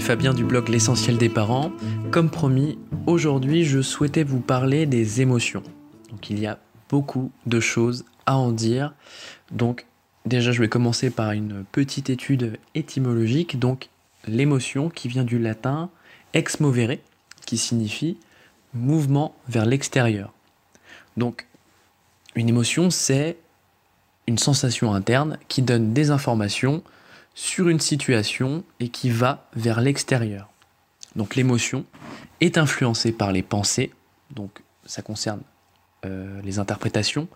Fabien du blog L'essentiel des parents. Comme promis, aujourd'hui je souhaitais vous parler des émotions. Donc il y a beaucoup de choses à en dire. Donc déjà je vais commencer par une petite étude étymologique. Donc l'émotion qui vient du latin ex movere, qui signifie mouvement vers l'extérieur. Donc une émotion c'est une sensation interne qui donne des informations sur une situation et qui va vers l'extérieur. Donc l'émotion est influencée par les pensées, donc ça concerne euh, les interprétations,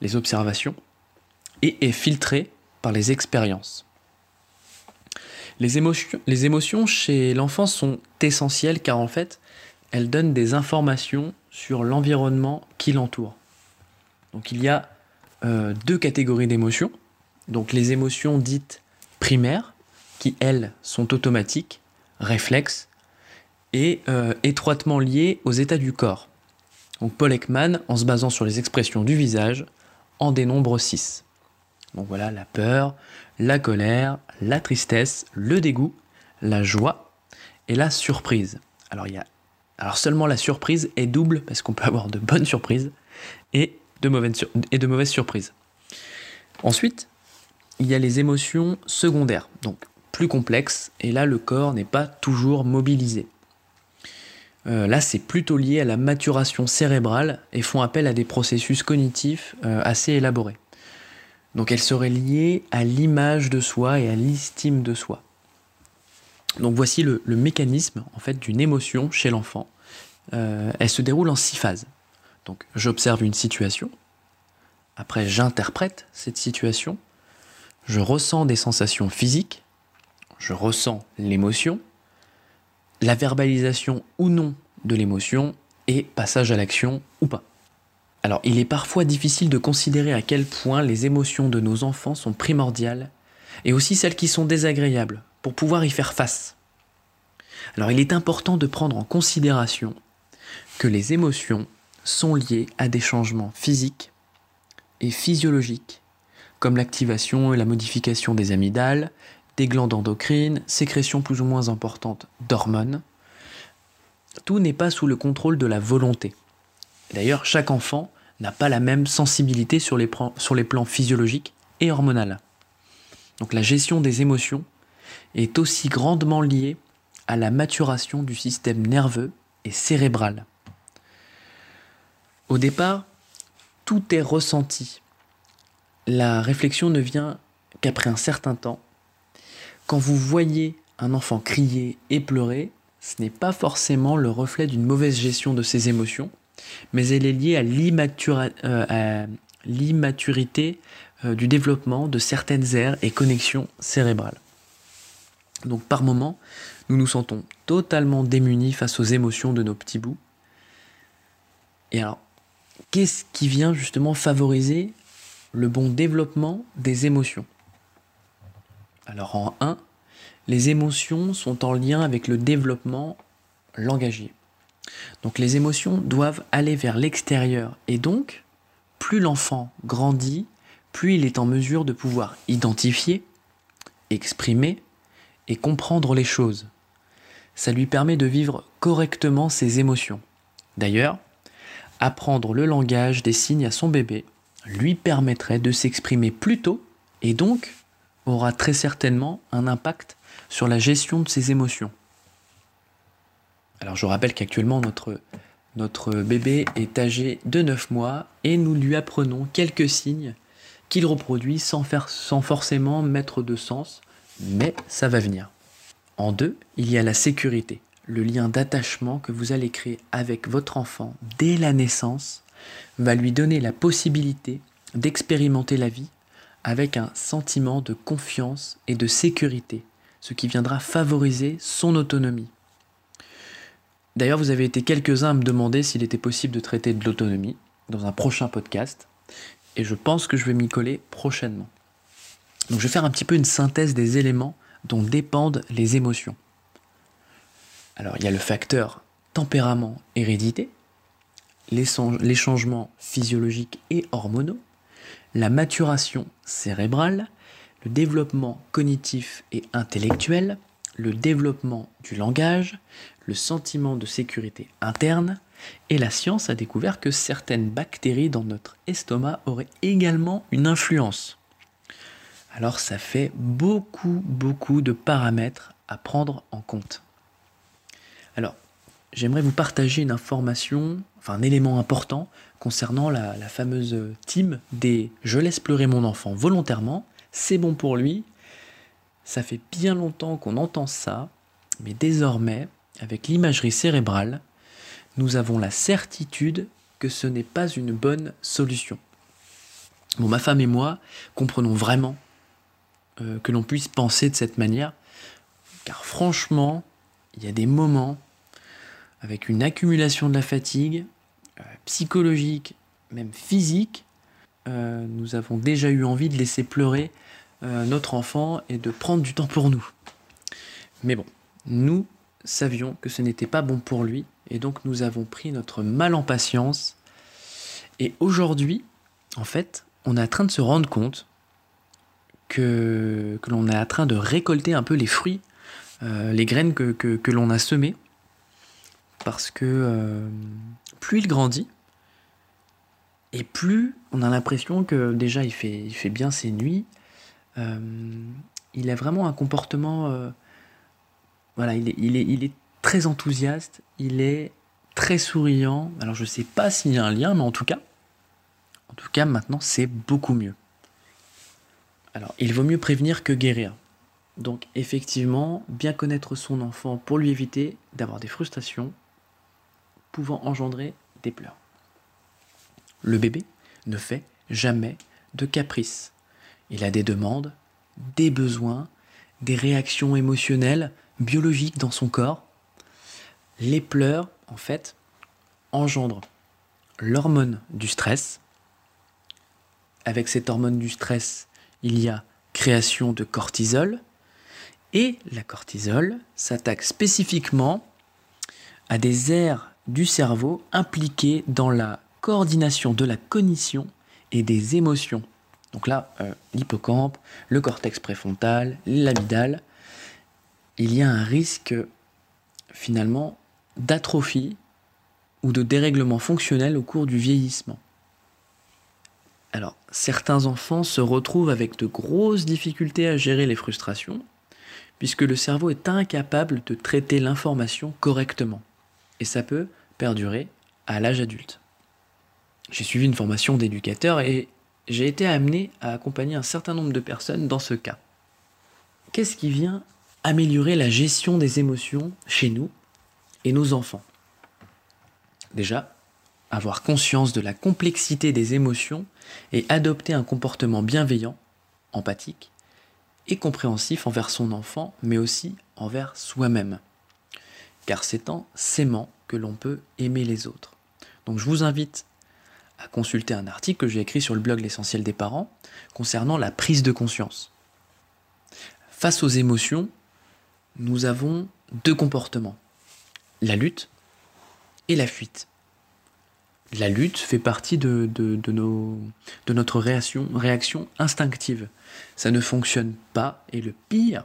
les observations, et est filtrée par les expériences. Les émotions, chez l'enfant sont essentielles car en fait, elles donnent des informations sur l'environnement qui l'entoure. Donc il y a euh, deux catégories d'émotions. Donc les émotions dites qui elles sont automatiques, réflexes, et euh, étroitement liées aux états du corps. Donc Paul Ekman, en se basant sur les expressions du visage, en dénombre 6. Donc voilà, la peur, la colère, la tristesse, le dégoût, la joie et la surprise. Alors, il y a... Alors seulement la surprise est double parce qu'on peut avoir de bonnes surprises et de mauvaises, et de mauvaises surprises. Ensuite, il y a les émotions secondaires, donc plus complexes, et là le corps n'est pas toujours mobilisé. Euh, là, c'est plutôt lié à la maturation cérébrale et font appel à des processus cognitifs euh, assez élaborés. Donc elles seraient liées à l'image de soi et à l'estime de soi. Donc voici le, mécanisme en fait d'une émotion chez l'enfant. Euh, elle se déroule en six phases. Donc j'observe une situation, après j'interprète cette situation, je ressens des sensations physiques, je ressens l'émotion, la verbalisation ou non de l'émotion et passage à l'action ou pas. Alors il est parfois difficile de considérer à quel point les émotions de nos enfants sont primordiales et aussi celles qui sont désagréables pour pouvoir y faire face. Alors il est important de prendre en considération que les émotions sont liées à des changements physiques et physiologiques comme l'activation et la modification des amygdales, des glandes endocrines, sécrétion plus ou moins importante d'hormones. Tout n'est pas sous le contrôle de la volonté. D'ailleurs, chaque enfant n'a pas la même sensibilité sur les, sur les plans physiologiques et hormonaux. Donc la gestion des émotions est aussi grandement liée à la maturation du système nerveux et cérébral. Au départ, tout est ressenti la réflexion ne vient qu'après un certain temps. Quand vous voyez un enfant crier et pleurer, ce n'est pas forcément le reflet d'une mauvaise gestion de ses émotions, mais elle est liée à euh, l'immaturité euh, du développement de certaines aires et connexions cérébrales. Donc par moment, nous nous sentons totalement démunis face aux émotions de nos petits bouts. Et alors, qu'est-ce qui vient justement favoriser le bon développement des émotions. Alors en 1, les émotions sont en lien avec le développement langagier. Donc les émotions doivent aller vers l'extérieur et donc, plus l'enfant grandit, plus il est en mesure de pouvoir identifier, exprimer et comprendre les choses. Ça lui permet de vivre correctement ses émotions. D'ailleurs, apprendre le langage des signes à son bébé lui permettrait de s'exprimer plus tôt et donc aura très certainement un impact sur la gestion de ses émotions. Alors je rappelle qu'actuellement notre, bébé est âgé de 9 mois et nous lui apprenons quelques signes qu'il reproduit sans forcément mettre de sens, mais ça va venir. En deux, il y a la sécurité, le lien d'attachement que vous allez créer avec votre enfant dès la naissance va lui donner la possibilité d'expérimenter la vie avec un sentiment de confiance et de sécurité, ce qui viendra favoriser son autonomie. D'ailleurs, vous avez été quelques-uns à me demander s'il était possible de traiter de l'autonomie dans un prochain podcast, et je pense que je vais m'y coller prochainement. Donc je vais faire un petit peu une synthèse des éléments dont dépendent les émotions. Alors il y a le facteur tempérament hérédité, les, changements physiologiques et hormonaux, la maturation cérébrale, le développement cognitif et intellectuel, le développement du langage, le sentiment de sécurité interne, et la science a découvert que certaines bactéries dans notre estomac auraient également une influence. Alors ça fait beaucoup, beaucoup de paramètres à prendre en compte. Alors, j'aimerais vous partager une information, un élément important concernant la, fameuse team des Je laisse pleurer mon enfant volontairement, c'est bon pour lui. Ça fait bien longtemps qu'on entend ça, mais désormais, avec l'imagerie cérébrale, nous avons la certitude que ce n'est pas une bonne solution. Bon, ma femme et moi comprenons vraiment euh, que l'on puisse penser de cette manière, car franchement, il y a des moments avec une accumulation de la fatigue psychologique, même physique, euh, nous avons déjà eu envie de laisser pleurer notre enfant et de prendre du temps pour nous. Mais bon, nous savions que ce n'était pas bon pour lui et donc nous avons pris notre mal en patience. Et aujourd'hui, en fait, on est en train de se rendre compte que, que l'on est en train de récolter un peu les fruits, euh, les graines que, que, l'on a semées. Parce que euh, plus il grandit, et plus on a l'impression que déjà il fait, il fait bien ses nuits, euh, il a vraiment un comportement... voilà, il est, il, est, il est très enthousiaste, il est très souriant. Alors je ne sais pas s'il y a un lien, mais en tout cas, en tout cas maintenant c'est beaucoup mieux. Alors il vaut mieux prévenir que guérir. Donc effectivement, bien connaître son enfant pour lui éviter d'avoir des frustrations pouvant engendrer des pleurs. Le bébé ne fait jamais de caprices. Il a des demandes, des besoins, des réactions émotionnelles, biologiques dans son corps les pleurs, en fait, engendrent l'hormone du stress. Avec cette hormone du stress, il y a création de cortisol. Et la cortisol s'attaque spécifiquement à des aires du cerveau impliquées dans la coordination de la cognition et des émotions. Donc là, euh, l'hippocampe, le cortex préfrontal, l'amygdale, il y a un risque finalement d'atrophie ou de dérèglement fonctionnel au cours du vieillissement. Alors, certains enfants se retrouvent avec de grosses difficultés à gérer les frustrations, puisque le cerveau est incapable de traiter l'information correctement. Et ça peut perdurer à l'âge adulte. J'ai suivi une formation d'éducateur et j'ai été amené à accompagner un certain nombre de personnes dans ce cas. Qu'est-ce qui vient améliorer la gestion des émotions chez nous et nos enfants? Déjà, avoir conscience de la complexité des émotions et adopter un comportement bienveillant, empathique et compréhensif envers son enfant, mais aussi envers soi-même. Car c'est en s'aimant que l'on peut aimer les autres. Donc je vous invite à consulter un article que j'ai écrit sur le blog L'essentiel des parents concernant la prise de conscience. Face aux émotions, nous avons deux comportements la lutte et la fuite. La lutte fait partie de, notre réaction, réaction instinctive. Ça ne fonctionne pas et le pire,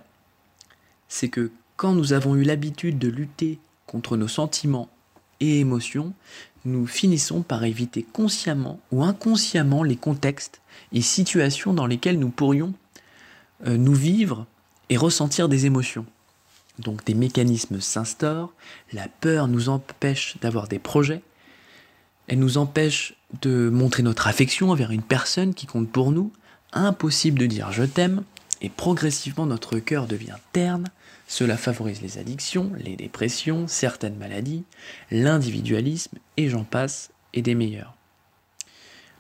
c'est que quand nous avons eu l'habitude de lutter contre nos sentiments et émotions, nous finissons par éviter consciemment ou inconsciemment les contextes et situations dans lesquels nous pourrions euh, nous vivre et ressentir des émotions. Donc des mécanismes s'instaurent, la peur nous empêche d'avoir des projets, elle nous empêche de montrer notre affection envers une personne qui compte pour nous, impossible de dire je t'aime, et progressivement notre cœur devient terne, cela favorise les addictions, les dépressions, certaines maladies, l'individualisme, et j'en passe, et des meilleurs.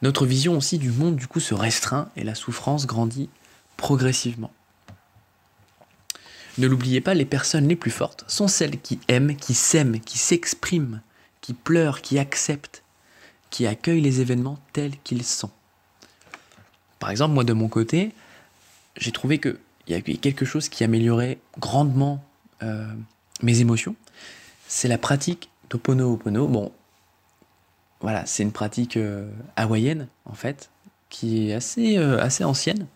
Notre vision aussi du monde du coup se restreint et la souffrance grandit progressivement. Ne l'oubliez pas, les personnes les plus fortes sont celles qui aiment, qui s'aiment, qui s'expriment, qui pleurent, qui acceptent, qui accueillent les événements tels qu'ils sont. Par exemple, moi de mon côté, j'ai trouvé qu'il y a quelque chose qui améliorait grandement euh, mes émotions. C'est la pratique d'Oponopono. Bon, voilà, c'est une pratique euh, hawaïenne en fait, qui est assez, euh, assez ancienne.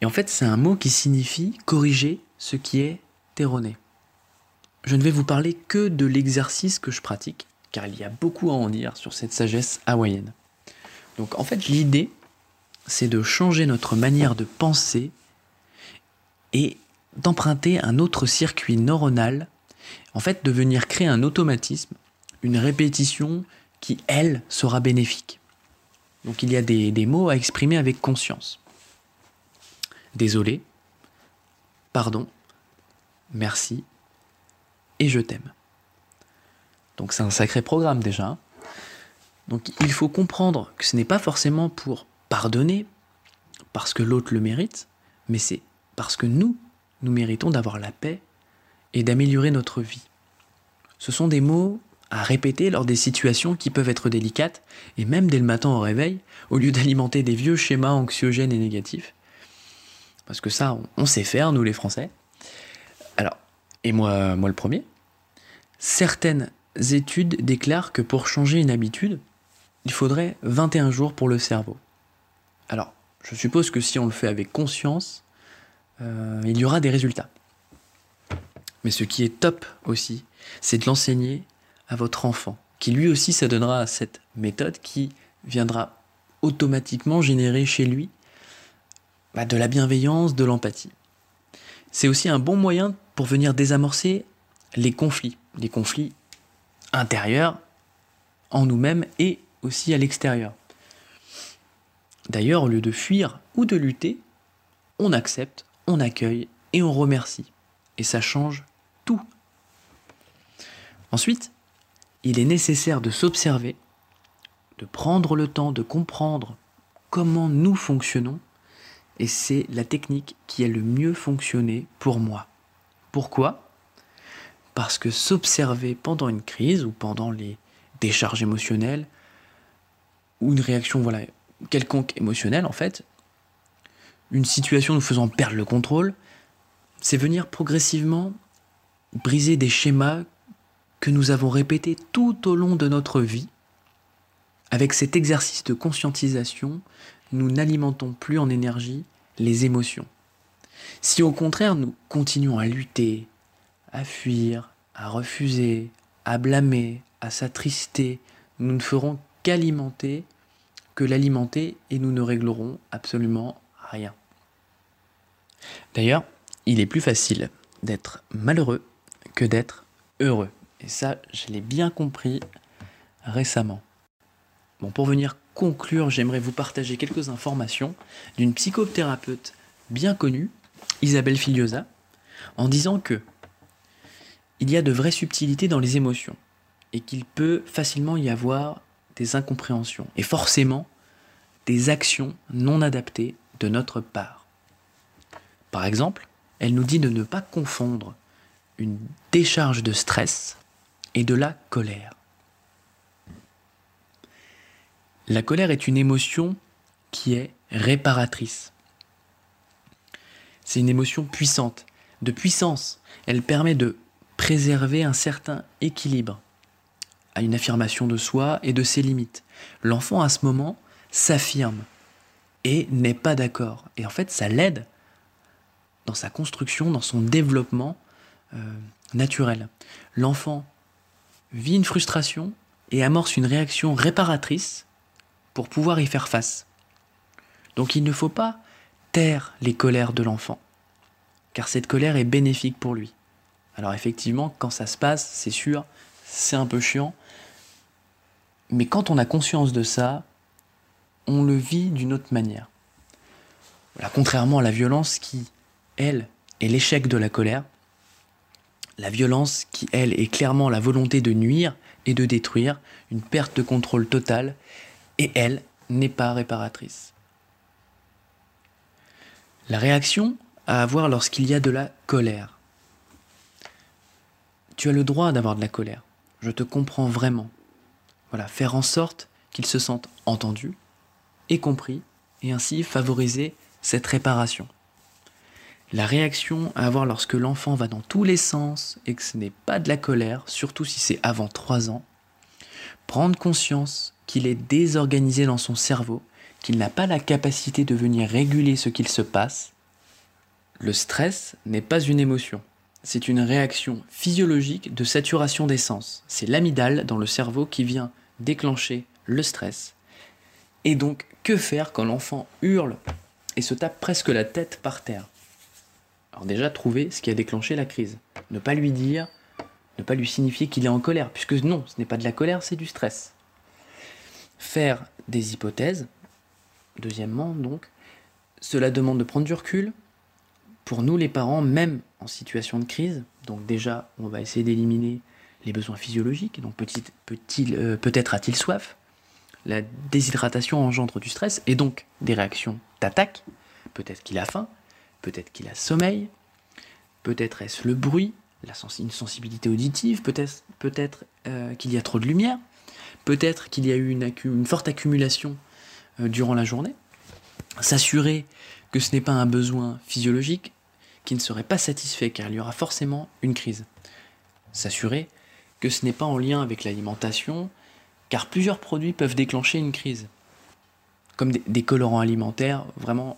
Et en fait, c'est un mot qui signifie corriger ce qui est erroné. Je ne vais vous parler que de l'exercice que je pratique, car il y a beaucoup à en dire sur cette sagesse hawaïenne. Donc en fait, l'idée, c'est de changer notre manière de penser et d'emprunter un autre circuit neuronal, en fait de venir créer un automatisme, une répétition qui, elle, sera bénéfique. Donc il y a des, des mots à exprimer avec conscience. Désolé, pardon, merci et je t'aime. Donc c'est un sacré programme déjà. Donc il faut comprendre que ce n'est pas forcément pour pardonner, parce que l'autre le mérite, mais c'est parce que nous, nous méritons d'avoir la paix et d'améliorer notre vie. Ce sont des mots à répéter lors des situations qui peuvent être délicates, et même dès le matin au réveil, au lieu d'alimenter des vieux schémas anxiogènes et négatifs. Parce que ça, on sait faire, nous les Français. Alors, et moi, moi le premier, certaines études déclarent que pour changer une habitude, il faudrait 21 jours pour le cerveau. Alors, je suppose que si on le fait avec conscience, euh, il y aura des résultats. Mais ce qui est top aussi, c'est de l'enseigner à votre enfant, qui lui aussi s'adonnera à cette méthode qui viendra automatiquement générer chez lui bah, de la bienveillance, de l'empathie. C'est aussi un bon moyen pour venir désamorcer les conflits, les conflits intérieurs en nous-mêmes et aussi à l'extérieur. D'ailleurs, au lieu de fuir ou de lutter, on accepte, on accueille et on remercie. Et ça change tout. Ensuite, il est nécessaire de s'observer, de prendre le temps de comprendre comment nous fonctionnons, et c'est la technique qui a le mieux fonctionné pour moi. Pourquoi? Parce que s'observer pendant une crise ou pendant les décharges émotionnelles, ou une réaction voilà, quelconque émotionnelle en fait, une situation nous faisant perdre le contrôle, c'est venir progressivement briser des schémas que nous avons répétés tout au long de notre vie. Avec cet exercice de conscientisation, nous n'alimentons plus en énergie les émotions. Si au contraire nous continuons à lutter, à fuir, à refuser, à blâmer, à s'attrister, nous ne ferons qu'alimenter, l'alimenter et nous ne réglerons absolument rien. D'ailleurs, il est plus facile d'être malheureux que d'être heureux. Et ça, je l'ai bien compris récemment. Bon, pour venir conclure, j'aimerais vous partager quelques informations d'une psychothérapeute bien connue, Isabelle Filiosa, en disant que il y a de vraies subtilités dans les émotions et qu'il peut facilement y avoir des incompréhensions et forcément des actions non adaptées de notre part. Par exemple, elle nous dit de ne pas confondre une décharge de stress et de la colère. La colère est une émotion qui est réparatrice. C'est une émotion puissante, de puissance. Elle permet de préserver un certain équilibre à une affirmation de soi et de ses limites. L'enfant à ce moment s'affirme et n'est pas d'accord. Et en fait, ça l'aide dans sa construction, dans son développement euh, naturel. L'enfant vit une frustration et amorce une réaction réparatrice pour pouvoir y faire face. Donc il ne faut pas taire les colères de l'enfant, car cette colère est bénéfique pour lui. Alors effectivement, quand ça se passe, c'est sûr, c'est un peu chiant, mais quand on a conscience de ça, on le vit d'une autre manière. Voilà, contrairement à la violence qui, elle, est l'échec de la colère, la violence qui, elle, est clairement la volonté de nuire et de détruire, une perte de contrôle totale, et elle n'est pas réparatrice. La réaction à avoir lorsqu'il y a de la colère. Tu as le droit d'avoir de la colère. Je te comprends vraiment. Voilà, faire en sorte qu'ils se sentent entendus et compris, et ainsi favoriser cette réparation. La réaction à avoir lorsque l'enfant va dans tous les sens et que ce n'est pas de la colère, surtout si c'est avant 3 ans, prendre conscience qu'il est désorganisé dans son cerveau, qu'il n'a pas la capacité de venir réguler ce qu'il se passe. Le stress n'est pas une émotion, c'est une réaction physiologique de saturation d'essence. C'est l'amygdale dans le cerveau qui vient déclencher le stress. Et donc, que faire quand l'enfant hurle et se tape presque la tête par terre? Alors déjà, trouver ce qui a déclenché la crise. Ne pas lui dire, ne pas lui signifier qu'il est en colère, puisque non, ce n'est pas de la colère, c'est du stress. Faire des hypothèses. Deuxièmement, donc, cela demande de prendre du recul. Pour nous, les parents, même en situation de crise, donc déjà, on va essayer d'éliminer les besoins physiologiques. Donc euh, peut-être a-t-il soif. La déshydratation engendre du stress et donc des réactions d'attaque. Peut-être qu'il a faim, peut-être qu'il a sommeil, peut-être est-ce le bruit, la une sensibilité auditive, peut-être peut euh, qu'il y a trop de lumière, peut-être qu'il y a eu une, forte accumulation euh, durant la journée. S'assurer que ce n'est pas un besoin physiologique qui ne serait pas satisfait car il y aura forcément une crise. S'assurer que ce n'est pas en lien avec l'alimentation, car plusieurs produits peuvent déclencher une crise. Comme des, colorants alimentaires, vraiment,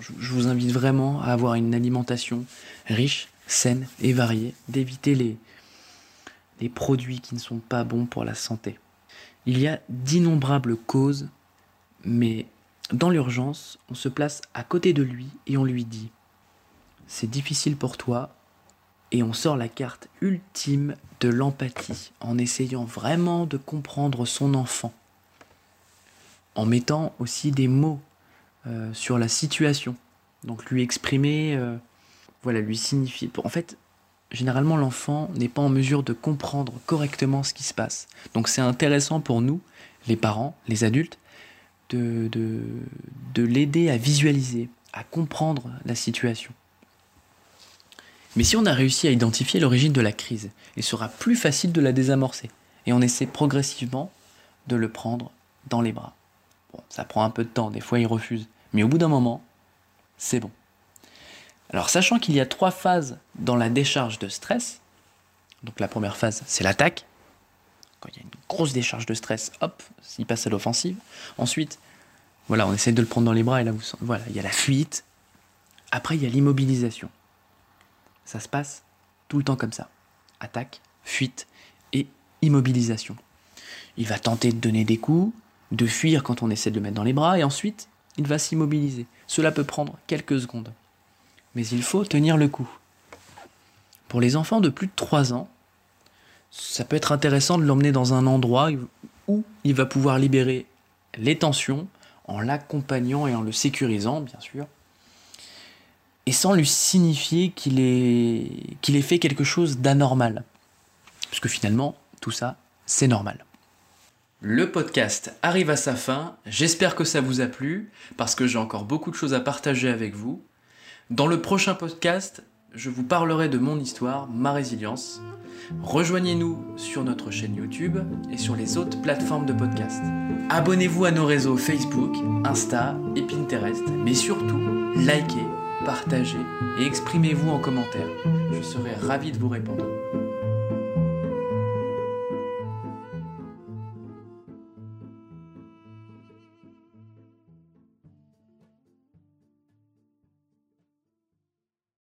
je, vous invite vraiment à avoir une alimentation riche, saine et variée, d'éviter les, les produits qui ne sont pas bons pour la santé. Il y a d'innombrables causes, mais dans l'urgence, on se place à côté de lui et on lui dit C'est difficile pour toi, et on sort la carte ultime de l'empathie en essayant vraiment de comprendre son enfant, en mettant aussi des mots euh, sur la situation, donc lui exprimer, euh, voilà, lui signifier. En fait, généralement l'enfant n'est pas en mesure de comprendre correctement ce qui se passe. Donc c'est intéressant pour nous, les parents, les adultes, de, de, de l'aider à visualiser, à comprendre la situation. Mais si on a réussi à identifier l'origine de la crise, il sera plus facile de la désamorcer. Et on essaie progressivement de le prendre dans les bras. Bon, ça prend un peu de temps, des fois il refuse. Mais au bout d'un moment, c'est bon. Alors sachant qu'il y a trois phases dans la décharge de stress, donc la première phase c'est l'attaque, quand il y a une grosse décharge de stress, hop, il passe à l'offensive. Ensuite, voilà, on essaie de le prendre dans les bras et là, vous, voilà, il y a la fuite. Après, il y a l'immobilisation. Ça se passe tout le temps comme ça. Attaque, fuite et immobilisation. Il va tenter de donner des coups, de fuir quand on essaie de le mettre dans les bras, et ensuite, il va s'immobiliser. Cela peut prendre quelques secondes. Mais il faut tenir le coup. Pour les enfants de plus de 3 ans, ça peut être intéressant de l'emmener dans un endroit où il va pouvoir libérer les tensions en l'accompagnant et en le sécurisant, bien sûr, et sans lui signifier qu'il ait, qu'il ait fait quelque chose d'anormal. Parce que finalement, tout ça, c'est normal. Le podcast arrive à sa fin, j'espère que ça vous a plu, parce que j'ai encore beaucoup de choses à partager avec vous. Dans le prochain podcast, je vous parlerai de mon histoire, ma résilience. Rejoignez-nous sur notre chaîne YouTube et sur les autres plateformes de podcast. Abonnez-vous à nos réseaux Facebook, Insta et Pinterest, mais surtout, likez partagez et exprimez-vous en commentaire. Je serai ravi de vous répondre.